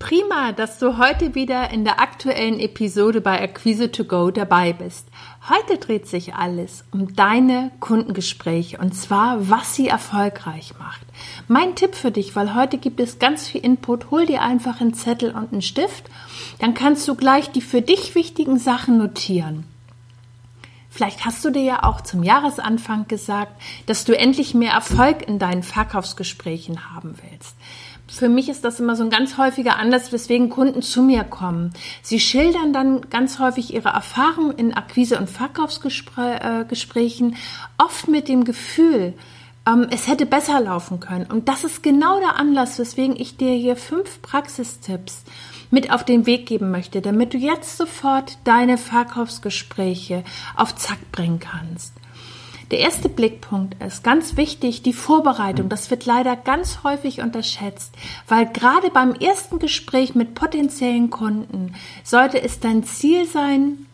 Prima, dass du heute wieder in der aktuellen Episode bei Acquise to Go dabei bist. Heute dreht sich alles um deine Kundengespräche und zwar, was sie erfolgreich macht. Mein Tipp für dich, weil heute gibt es ganz viel Input, hol dir einfach einen Zettel und einen Stift, dann kannst du gleich die für dich wichtigen Sachen notieren. Vielleicht hast du dir ja auch zum Jahresanfang gesagt, dass du endlich mehr Erfolg in deinen Verkaufsgesprächen haben willst für mich ist das immer so ein ganz häufiger Anlass, weswegen Kunden zu mir kommen. Sie schildern dann ganz häufig ihre Erfahrungen in Akquise- und Verkaufsgesprächen, oft mit dem Gefühl, ähm, es hätte besser laufen können. Und das ist genau der Anlass, weswegen ich dir hier fünf Praxistipps mit auf den Weg geben möchte, damit du jetzt sofort deine Verkaufsgespräche auf Zack bringen kannst. Der erste Blickpunkt ist ganz wichtig, die Vorbereitung. Das wird leider ganz häufig unterschätzt, weil gerade beim ersten Gespräch mit potenziellen Kunden sollte es dein Ziel sein,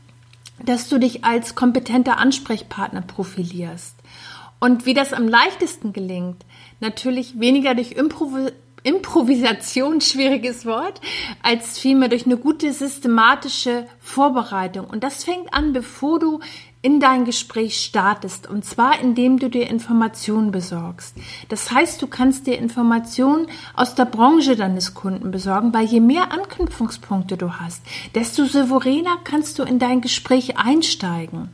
dass du dich als kompetenter Ansprechpartner profilierst. Und wie das am leichtesten gelingt, natürlich weniger durch Improvisation Improvisation, schwieriges Wort, als vielmehr durch eine gute systematische Vorbereitung. Und das fängt an, bevor du in dein Gespräch startest. Und zwar, indem du dir Informationen besorgst. Das heißt, du kannst dir Informationen aus der Branche deines Kunden besorgen, weil je mehr Anknüpfungspunkte du hast, desto souveräner kannst du in dein Gespräch einsteigen.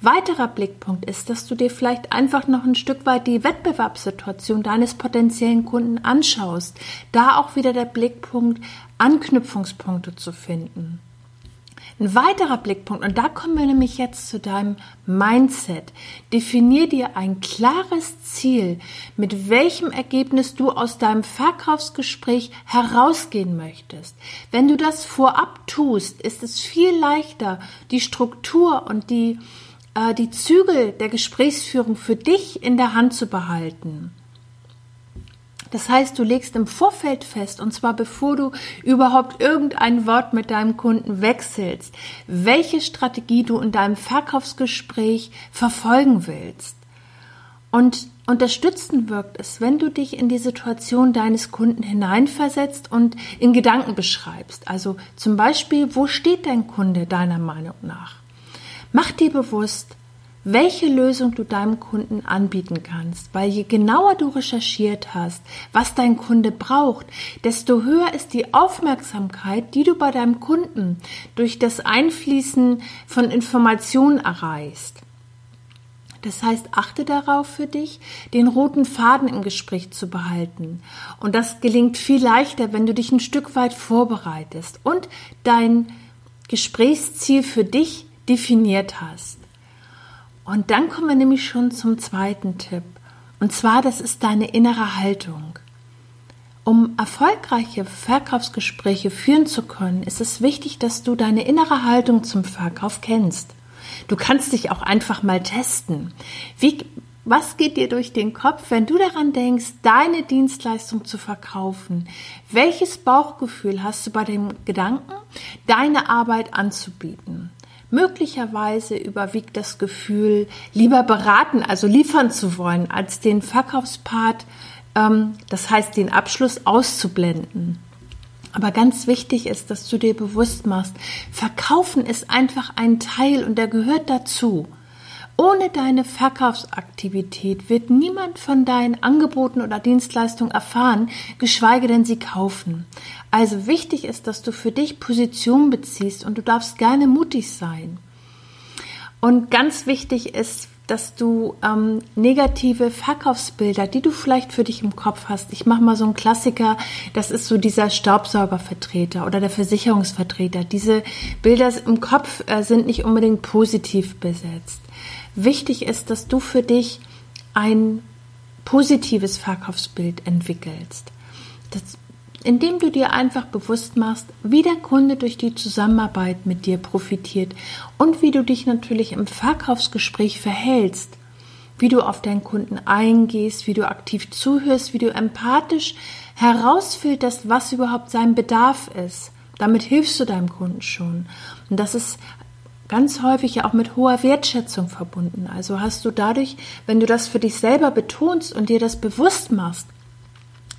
Weiterer Blickpunkt ist, dass du dir vielleicht einfach noch ein Stück weit die Wettbewerbssituation deines potenziellen Kunden anschaust. Da auch wieder der Blickpunkt, Anknüpfungspunkte zu finden. Ein weiterer Blickpunkt, und da kommen wir nämlich jetzt zu deinem Mindset. Definier dir ein klares Ziel, mit welchem Ergebnis du aus deinem Verkaufsgespräch herausgehen möchtest. Wenn du das vorab tust, ist es viel leichter, die Struktur und die, äh, die Zügel der Gesprächsführung für dich in der Hand zu behalten. Das heißt, du legst im Vorfeld fest, und zwar bevor du überhaupt irgendein Wort mit deinem Kunden wechselst, welche Strategie du in deinem Verkaufsgespräch verfolgen willst. Und unterstützend wirkt es, wenn du dich in die Situation deines Kunden hineinversetzt und in Gedanken beschreibst. Also zum Beispiel, wo steht dein Kunde deiner Meinung nach? Mach dir bewusst, welche Lösung du deinem Kunden anbieten kannst, weil je genauer du recherchiert hast, was dein Kunde braucht, desto höher ist die Aufmerksamkeit, die du bei deinem Kunden durch das Einfließen von Informationen erreichst. Das heißt, achte darauf für dich, den roten Faden im Gespräch zu behalten. Und das gelingt viel leichter, wenn du dich ein Stück weit vorbereitest und dein Gesprächsziel für dich definiert hast. Und dann kommen wir nämlich schon zum zweiten Tipp. Und zwar, das ist deine innere Haltung. Um erfolgreiche Verkaufsgespräche führen zu können, ist es wichtig, dass du deine innere Haltung zum Verkauf kennst. Du kannst dich auch einfach mal testen. Wie, was geht dir durch den Kopf, wenn du daran denkst, deine Dienstleistung zu verkaufen? Welches Bauchgefühl hast du bei dem Gedanken, deine Arbeit anzubieten? Möglicherweise überwiegt das Gefühl, lieber beraten, also liefern zu wollen, als den Verkaufspart, ähm, das heißt den Abschluss auszublenden. Aber ganz wichtig ist, dass du dir bewusst machst, Verkaufen ist einfach ein Teil und der gehört dazu. Ohne deine Verkaufsaktivität wird niemand von deinen Angeboten oder Dienstleistungen erfahren, geschweige denn sie kaufen. Also wichtig ist, dass du für dich Position beziehst und du darfst gerne mutig sein. Und ganz wichtig ist, dass du ähm, negative Verkaufsbilder, die du vielleicht für dich im Kopf hast, ich mache mal so einen Klassiker, das ist so dieser Staubsaugervertreter oder der Versicherungsvertreter. Diese Bilder im Kopf äh, sind nicht unbedingt positiv besetzt. Wichtig ist, dass du für dich ein positives Verkaufsbild entwickelst. Das indem du dir einfach bewusst machst, wie der Kunde durch die Zusammenarbeit mit dir profitiert und wie du dich natürlich im Verkaufsgespräch verhältst, wie du auf deinen Kunden eingehst, wie du aktiv zuhörst, wie du empathisch herausfilterst, was überhaupt sein Bedarf ist. Damit hilfst du deinem Kunden schon. Und das ist ganz häufig ja auch mit hoher Wertschätzung verbunden. Also hast du dadurch, wenn du das für dich selber betonst und dir das bewusst machst,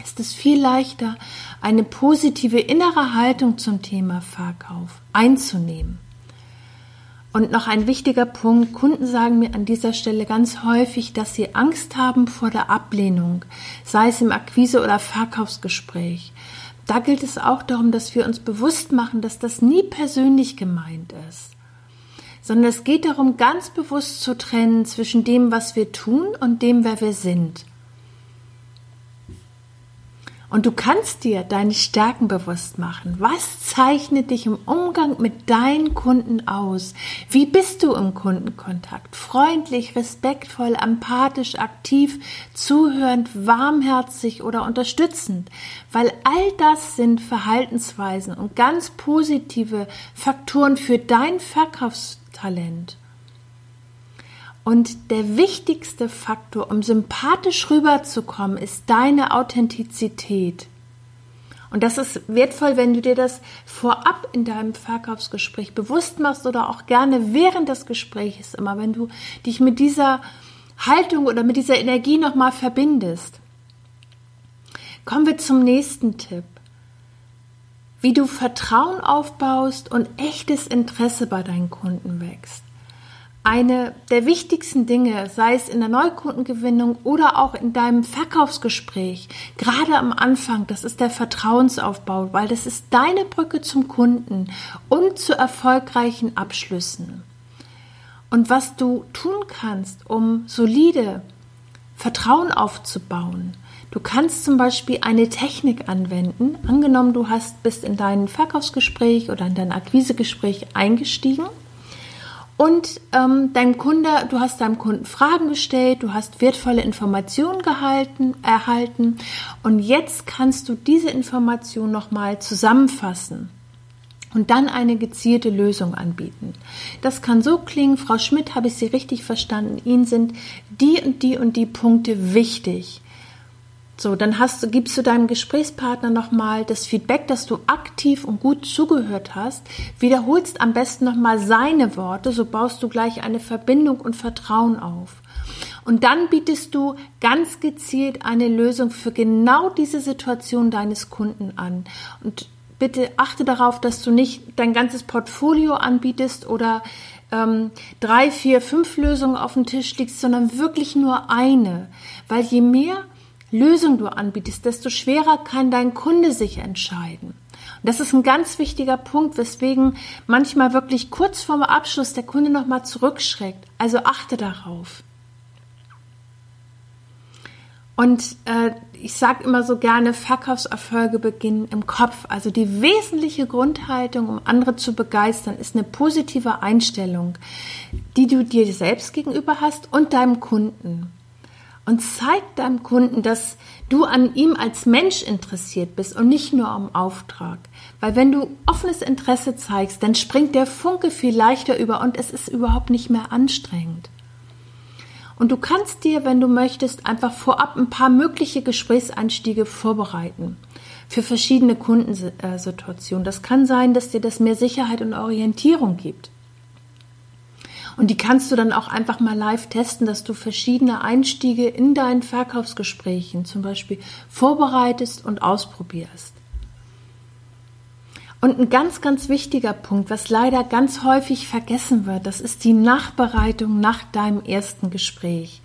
ist es viel leichter, eine positive innere Haltung zum Thema Verkauf einzunehmen. Und noch ein wichtiger Punkt, Kunden sagen mir an dieser Stelle ganz häufig, dass sie Angst haben vor der Ablehnung, sei es im Akquise- oder Verkaufsgespräch. Da gilt es auch darum, dass wir uns bewusst machen, dass das nie persönlich gemeint ist sondern es geht darum, ganz bewusst zu trennen zwischen dem, was wir tun und dem, wer wir sind. Und du kannst dir deine Stärken bewusst machen. Was zeichnet dich im Umgang mit deinen Kunden aus? Wie bist du im Kundenkontakt? Freundlich, respektvoll, empathisch, aktiv, zuhörend, warmherzig oder unterstützend? Weil all das sind Verhaltensweisen und ganz positive Faktoren für dein Verkaufstalent. Und der wichtigste Faktor, um sympathisch rüberzukommen, ist deine Authentizität. Und das ist wertvoll, wenn du dir das vorab in deinem Verkaufsgespräch bewusst machst oder auch gerne während des Gesprächs immer, wenn du dich mit dieser Haltung oder mit dieser Energie nochmal verbindest. Kommen wir zum nächsten Tipp. Wie du Vertrauen aufbaust und echtes Interesse bei deinen Kunden wächst eine der wichtigsten Dinge, sei es in der Neukundengewinnung oder auch in deinem Verkaufsgespräch, gerade am Anfang, das ist der Vertrauensaufbau, weil das ist deine Brücke zum Kunden und zu erfolgreichen Abschlüssen. Und was du tun kannst, um solide Vertrauen aufzubauen, Du kannst zum Beispiel eine Technik anwenden. Angenommen, du hast bist in dein Verkaufsgespräch oder in dein Akquisegespräch eingestiegen und ähm, deinem Kunde, du hast deinem Kunden Fragen gestellt, du hast wertvolle Informationen gehalten, erhalten und jetzt kannst du diese Information nochmal zusammenfassen und dann eine gezielte Lösung anbieten. Das kann so klingen, Frau Schmidt, habe ich Sie richtig verstanden, Ihnen sind die und die und die Punkte wichtig. So, dann hast, gibst du deinem Gesprächspartner nochmal das Feedback, dass du aktiv und gut zugehört hast, wiederholst am besten nochmal seine Worte, so baust du gleich eine Verbindung und Vertrauen auf. Und dann bietest du ganz gezielt eine Lösung für genau diese Situation deines Kunden an. Und bitte achte darauf, dass du nicht dein ganzes Portfolio anbietest oder ähm, drei, vier, fünf Lösungen auf dem Tisch legst, sondern wirklich nur eine. Weil je mehr Lösung du anbietest, desto schwerer kann dein Kunde sich entscheiden. Und das ist ein ganz wichtiger Punkt, weswegen manchmal wirklich kurz vorm Abschluss der Kunde nochmal zurückschreckt. Also achte darauf. Und äh, ich sage immer so gerne, Verkaufserfolge beginnen im Kopf. Also die wesentliche Grundhaltung, um andere zu begeistern, ist eine positive Einstellung, die du dir selbst gegenüber hast und deinem Kunden und zeig deinem Kunden, dass du an ihm als Mensch interessiert bist und nicht nur am Auftrag. Weil wenn du offenes Interesse zeigst, dann springt der Funke viel leichter über und es ist überhaupt nicht mehr anstrengend. Und du kannst dir, wenn du möchtest, einfach vorab ein paar mögliche Gesprächseinstiege vorbereiten für verschiedene Kundensituationen. Das kann sein, dass dir das mehr Sicherheit und Orientierung gibt. Und die kannst du dann auch einfach mal live testen, dass du verschiedene Einstiege in deinen Verkaufsgesprächen zum Beispiel vorbereitest und ausprobierst. Und ein ganz, ganz wichtiger Punkt, was leider ganz häufig vergessen wird, das ist die Nachbereitung nach deinem ersten Gespräch.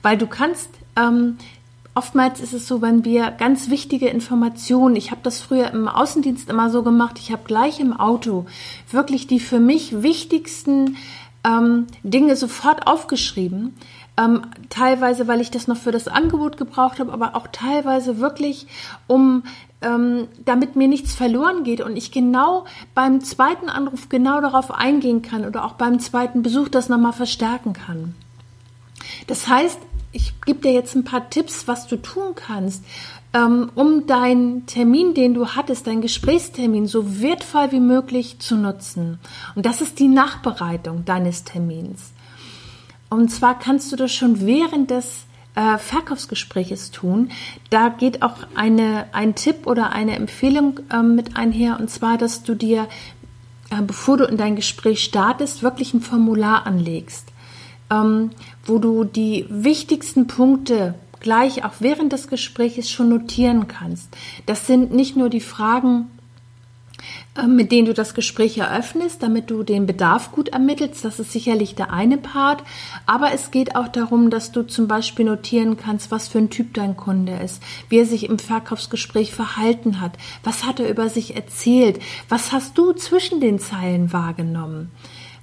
Weil du kannst ähm, Oftmals ist es so, wenn wir ganz wichtige Informationen, ich habe das früher im Außendienst immer so gemacht, ich habe gleich im Auto wirklich die für mich wichtigsten ähm, Dinge sofort aufgeschrieben. Ähm, teilweise, weil ich das noch für das Angebot gebraucht habe, aber auch teilweise wirklich, um ähm, damit mir nichts verloren geht und ich genau beim zweiten Anruf genau darauf eingehen kann oder auch beim zweiten Besuch das nochmal verstärken kann. Das heißt, ich gebe dir jetzt ein paar Tipps, was du tun kannst, um deinen Termin, den du hattest, deinen Gesprächstermin so wertvoll wie möglich zu nutzen. Und das ist die Nachbereitung deines Termins. Und zwar kannst du das schon während des äh, Verkaufsgespräches tun. Da geht auch eine, ein Tipp oder eine Empfehlung äh, mit einher, und zwar, dass du dir, äh, bevor du in dein Gespräch startest, wirklich ein Formular anlegst, ähm, wo du die wichtigsten Punkte gleich auch während des Gesprächs schon notieren kannst. Das sind nicht nur die Fragen, äh, mit denen du das Gespräch eröffnest, damit du den Bedarf gut ermittelst. Das ist sicherlich der eine Part. Aber es geht auch darum, dass du zum Beispiel notieren kannst, was für ein Typ dein Kunde ist, wie er sich im Verkaufsgespräch verhalten hat, was hat er über sich erzählt, was hast du zwischen den Zeilen wahrgenommen.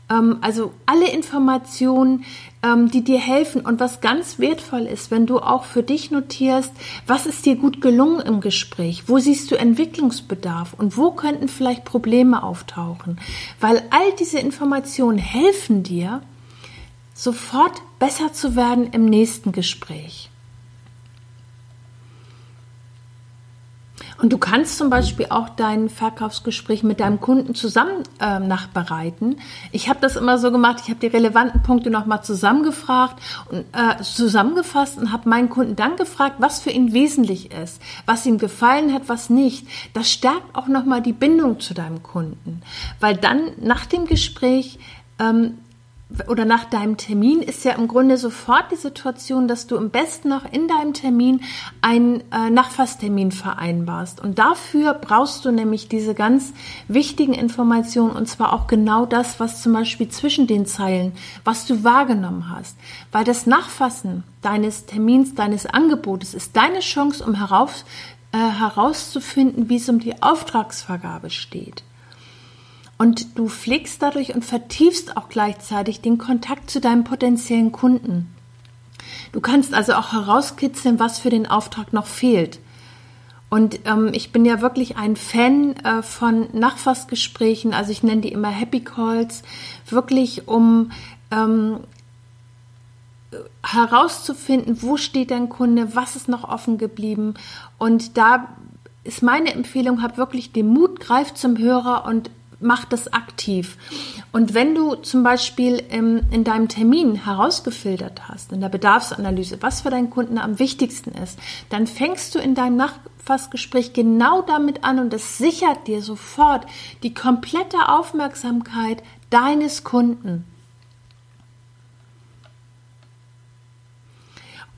Ähm, also alle Informationen, ähm, die dir helfen und was ganz wertvoll ist, wenn du auch für dich notierst, was ist dir gut gelungen im Gespräch, wo siehst du Entwicklungsbedarf und wo könnten vielleicht Probleme auftauchen, weil all diese Informationen helfen dir, sofort besser zu werden im nächsten Gespräch. Und du kannst zum Beispiel auch dein Verkaufsgespräch mit deinem Kunden zusammen äh, nachbereiten. Ich habe das immer so gemacht, ich habe die relevanten Punkte nochmal zusammengefragt und äh, zusammengefasst und habe meinen Kunden dann gefragt, was für ihn wesentlich ist, was ihm gefallen hat, was nicht. Das stärkt auch nochmal die Bindung zu deinem Kunden. Weil dann nach dem Gespräch ähm, oder nach deinem Termin ist ja im Grunde sofort die Situation, dass du im besten noch in deinem Termin einen äh, Nachfasstermin vereinbarst. Und dafür brauchst du nämlich diese ganz wichtigen Informationen und zwar auch genau das, was zum Beispiel zwischen den Zeilen, was du wahrgenommen hast. Weil das Nachfassen deines Termins, deines Angebotes ist deine Chance, um heraus, äh, herauszufinden, wie es um die Auftragsvergabe steht. Und du pflegst dadurch und vertiefst auch gleichzeitig den Kontakt zu deinem potenziellen Kunden. Du kannst also auch herauskitzeln, was für den Auftrag noch fehlt. Und ähm, ich bin ja wirklich ein Fan äh, von Nachfassgesprächen, also ich nenne die immer Happy Calls, wirklich um ähm, herauszufinden, wo steht dein Kunde, was ist noch offen geblieben. Und da ist meine Empfehlung, hab wirklich den Mut, greif zum Hörer und mach das aktiv. Und wenn du zum Beispiel im, in deinem Termin herausgefiltert hast, in der Bedarfsanalyse, was für deinen Kunden am wichtigsten ist, dann fängst du in deinem Nachfassgespräch genau damit an und es sichert dir sofort die komplette Aufmerksamkeit deines Kunden.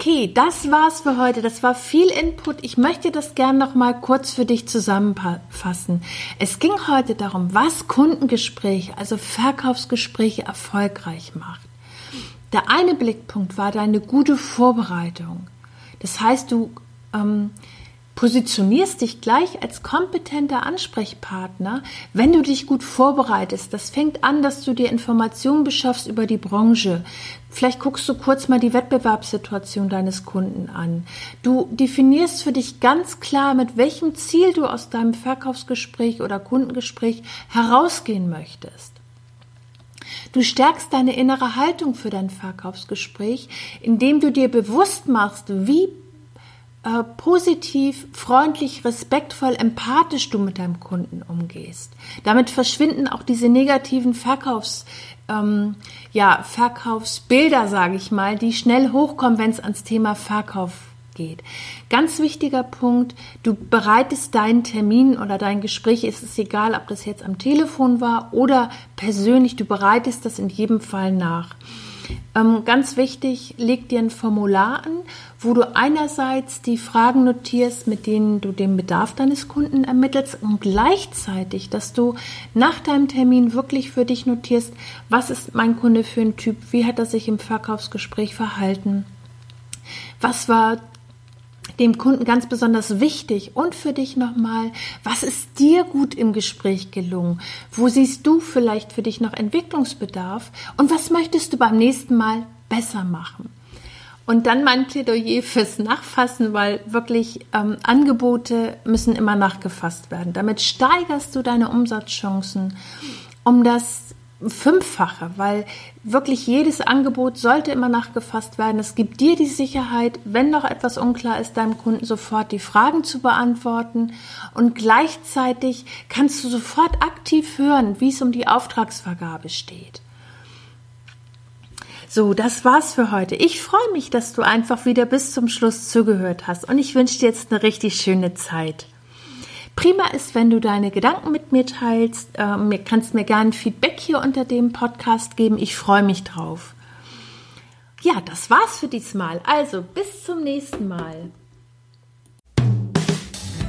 Okay, das war's für heute. Das war viel Input. Ich möchte das gern noch mal kurz für dich zusammenfassen. Es ging heute darum, was Kundengespräche, also Verkaufsgespräche erfolgreich macht. Der eine Blickpunkt war deine gute Vorbereitung. Das heißt, du ähm, positionierst dich gleich als kompetenter Ansprechpartner, wenn du dich gut vorbereitest. Das fängt an, dass du dir Informationen beschaffst über die Branche. Vielleicht guckst du kurz mal die Wettbewerbssituation deines Kunden an. Du definierst für dich ganz klar, mit welchem Ziel du aus deinem Verkaufsgespräch oder Kundengespräch herausgehen möchtest. Du stärkst deine innere Haltung für dein Verkaufsgespräch, indem du dir bewusst machst, wie äh, positiv, freundlich, respektvoll, empathisch du mit deinem Kunden umgehst. Damit verschwinden auch diese negativen Verkaufs, ähm, ja, Verkaufsbilder, sage ich mal, die schnell hochkommen, wenn es ans Thema Verkauf geht. Ganz wichtiger Punkt, du bereitest deinen Termin oder dein Gespräch, ist es egal, ob das jetzt am Telefon war oder persönlich, du bereitest das in jedem Fall nach. Ähm, ganz wichtig, leg dir ein Formular an, wo du einerseits die Fragen notierst, mit denen du den Bedarf deines Kunden ermittelst und gleichzeitig, dass du nach deinem Termin wirklich für dich notierst, was ist mein Kunde für ein Typ, wie hat er sich im Verkaufsgespräch verhalten, was war dem Kunden ganz besonders wichtig und für dich nochmal, was ist dir gut im Gespräch gelungen? Wo siehst du vielleicht für dich noch Entwicklungsbedarf? Und was möchtest du beim nächsten Mal besser machen? Und dann mein Plädoyer fürs Nachfassen, weil wirklich ähm, Angebote müssen immer nachgefasst werden. Damit steigerst du deine Umsatzchancen, um das fünffache, weil wirklich jedes Angebot sollte immer nachgefasst werden. Es gibt dir die Sicherheit, wenn noch etwas unklar ist, deinem Kunden sofort die Fragen zu beantworten und gleichzeitig kannst du sofort aktiv hören, wie es um die Auftragsvergabe steht. So, das war's für heute. Ich freue mich, dass du einfach wieder bis zum Schluss zugehört hast und ich wünsche dir jetzt eine richtig schöne Zeit. Prima ist, wenn du deine Gedanken mit mir teilst. Ähm, kannst mir gerne Feedback hier unter dem Podcast geben. Ich freue mich drauf. Ja, das war's für diesmal. Also, bis zum nächsten Mal.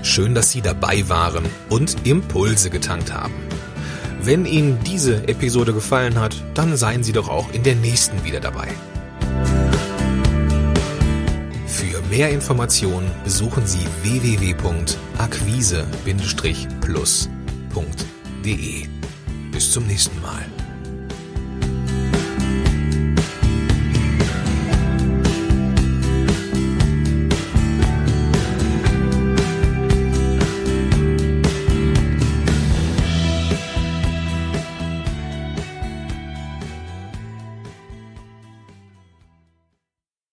Schön, dass Sie dabei waren und Impulse getankt haben. Wenn Ihnen diese Episode gefallen hat, dann seien Sie doch auch in der nächsten wieder dabei. Mehr Informationen besuchen Sie www.akquise-plus.de. Bis zum nächsten Mal.